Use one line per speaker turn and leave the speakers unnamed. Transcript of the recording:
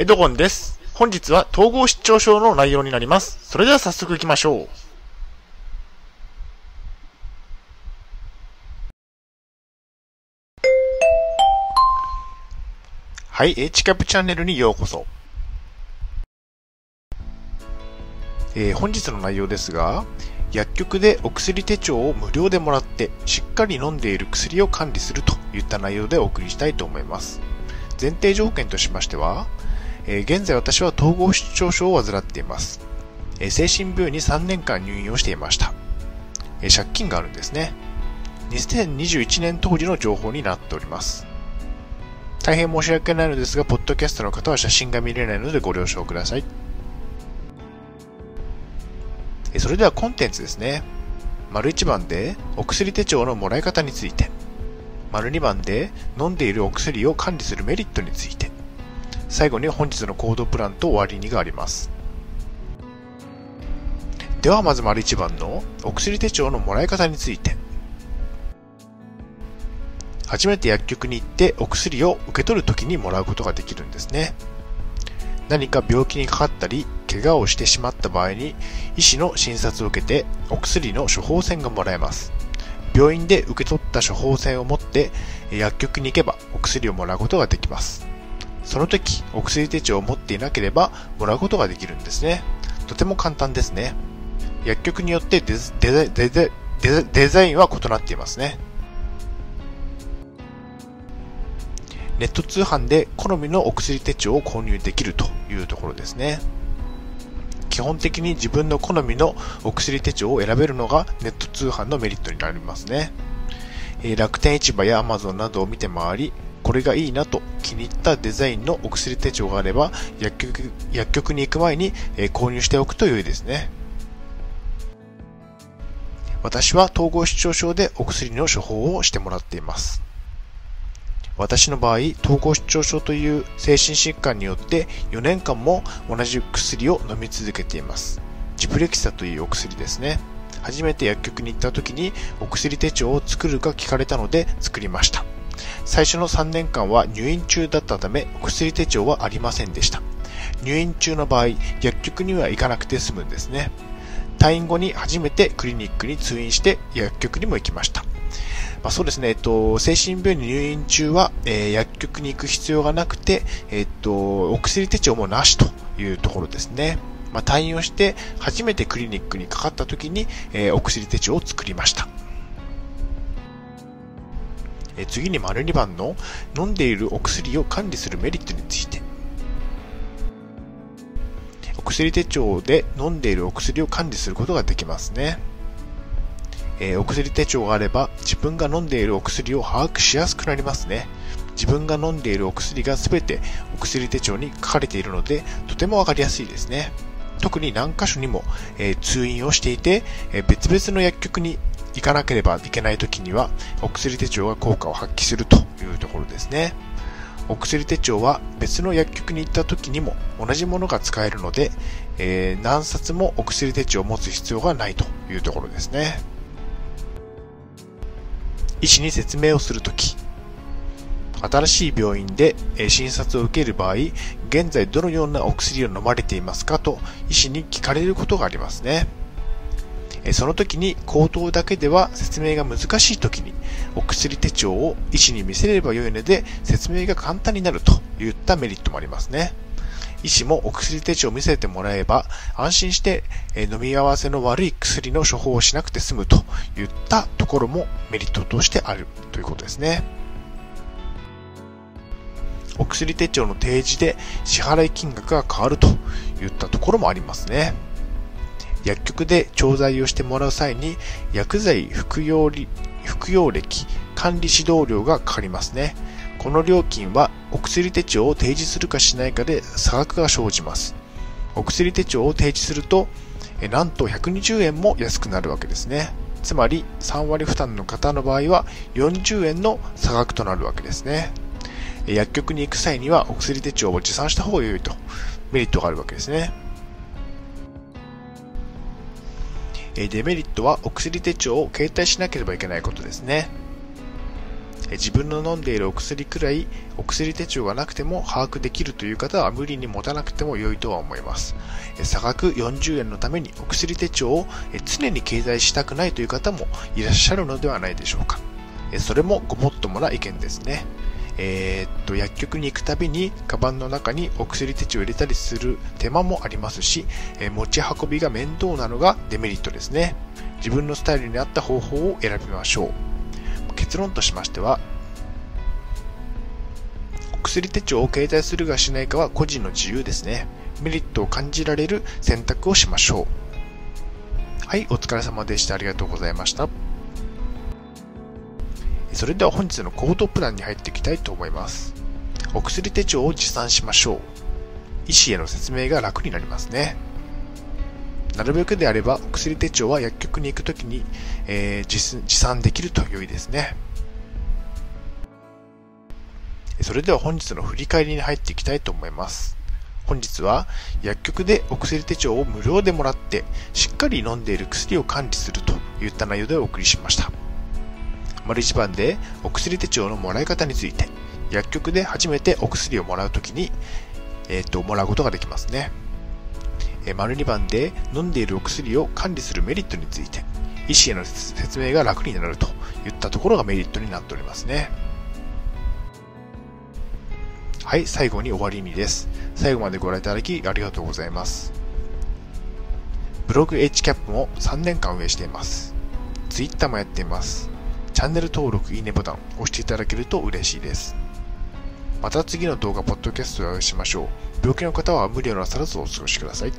エドゴンです。本日は統合失調症の内容になります。それでは早速行きましょう。はい、H キャップチャンネルにようこそ。えー本日の内容ですが、薬局でお薬手帳を無料でもらって、しっかり飲んでいる薬を管理するといった内容でお送りしたいと思います。前提条件としましては、えー現在私は統合失調症を患っています。えー精神病院に3年間入院をしていました。えー借金があるんですね。2021年当時の情報になっております。大変申し訳ないのですが、ポッドキャストの方は写真が見れないのでご了承ください。えーそれではコンテンツですね。丸1番でお薬手帳のもらい方について。丸2番で飲んでいるお薬を管理するメリットについて。最後に本日の行動プランと終わりにがあります。ではまず丸1番のお薬手帳のもらい方について。初めて薬局に行ってお薬を受け取るときにもらうことができるんですね。何か病気にかかったり、怪我をしてしまった場合に、医師の診察を受けてお薬の処方箋がもらえます。病院で受け取った処方箋を持って薬局に行けばお薬をもらうことができます。その時、お薬手帳を持っていなければもらうことができるんですね。とても簡単ですね。薬局によってデザデザデザインは異なっていますね。ネット通販で好みのお薬手帳を購入できるというところですね。基本的に自分の好みのお薬手帳を選べるのがネット通販のメリットになりますね。楽天市場や Amazon などを見て回り、これがいいなと気に入ったデザインのお薬手帳があれば、薬局薬局に行く前に、え購入しておくと良いですね。私は統合失調症でお薬の処方をしてもらっています。私の場合、統合失調症という精神疾患によって4年間も同じ薬を飲み続けています。ジプレキサというお薬ですね。初めて薬局に行った時にお薬手帳を作るか聞かれたので作りました。最初の3年間は入院中だったためお薬手帳はありませんでした。入院中の場合、薬局には行かなくて済むんですね。退院後に初めてクリニックに通院して薬局にも行きました。まあ、そうですね、えっと、精神病院に入院中は、えー薬局に行く必要がなくて、えっと、お薬手帳もなしというところですね。まあ、退院をして、初めてクリニックにかかった時に、えーお薬手帳を作りました。え次に丸2番の飲んでいるお薬を管理するメリットについて。お薬手帳で飲んでいるお薬を管理することができますね。えーお薬手帳があれば自分が飲んでいるお薬を把握しやすくなりますね。自分が飲んでいるお薬が全てお薬手帳に書かれているのでとてもわかりやすいですね。特に何箇所にも、えー通院をしていて、えー別々の薬局に行かなければいけない時にはお薬手帳が効果を発揮するというところですね。お薬手帳は別の薬局に行った時にも同じものが使えるので、えー何冊もお薬手帳を持つ必要がないというところですね。医師に説明をするとき、新しい病院で診察を受ける場合、現在どのようなお薬を飲まれていますかと医師に聞かれることがありますね。その時に口頭だけでは説明が難しい時にお薬手帳を医師に見せればよいので説明が簡単になるといったメリットもありますね。医師もお薬手帳を見せてもらえば安心して飲み合わせの悪い薬の処方をしなくて済むといったところもメリットとしてあるということですね。お薬手帳の提示で支払い金額が変わるといったところもありますね。薬局で調剤をしてもらう際に薬剤服用服用歴管理指導料がかかりますね。この料金はお薬手帳を提示するかしないかで差額が生じます。お薬手帳を提示すると、なんと120円も安くなるわけですね。つまり3割負担の方の場合は40円の差額となるわけですね。薬局に行く際にはお薬手帳を持参した方が良いとメリットがあるわけですね。デメリットはお薬手帳を携帯しなければいけないことですね。自分の飲んでいるお薬くらいお薬手帳がなくても把握できるという方は無理に持たなくても良いとは思います。差額40円のためにお薬手帳を常に携帯したくないという方もいらっしゃるのではないでしょうか。それもごもっともな意見ですね。えー、っと、薬局に行くたびに、カバンの中にお薬手帳を入れたりする手間もありますし、え持ち運びが面倒なのがデメリットですね。自分のスタイルに合った方法を選びましょう。結論としましては、お薬手帳を携帯するかしないかは個人の自由ですね。メリットを感じられる選択をしましょう。はい、お疲れ様でした。ありがとうございました。それでは本日の行動プランに入っていきたいと思います。お薬手帳を持参しましょう。医師への説明が楽になりますね。なるべくであれば、お薬手帳は薬局に行くときに、えー、持参できると良いですね。それでは本日の振り返りに入っていきたいと思います。本日は薬局でお薬手帳を無料でもらってしっかり飲んでいる薬を管理するといった内容でお送りしました。丸一番でお薬手帳のもらい方について、薬局で初めてお薬をもらうときに、えっ、ー、と、もらうことができますね。え丸2番で飲んでいるお薬を管理するメリットについて、医師への説明が楽になるといったところがメリットになっておりますね。はい、最後に終わりにです。最後までご覧いただきありがとうございます。ブログ HCAP も3年間運営しています。Twitter もやっています。チャンネル登録、いいねボタン押していただけると嬉しいです。また次の動画、ポッドキャストでお会いしましょう。病気の方は無理をなさらずお過ごしください。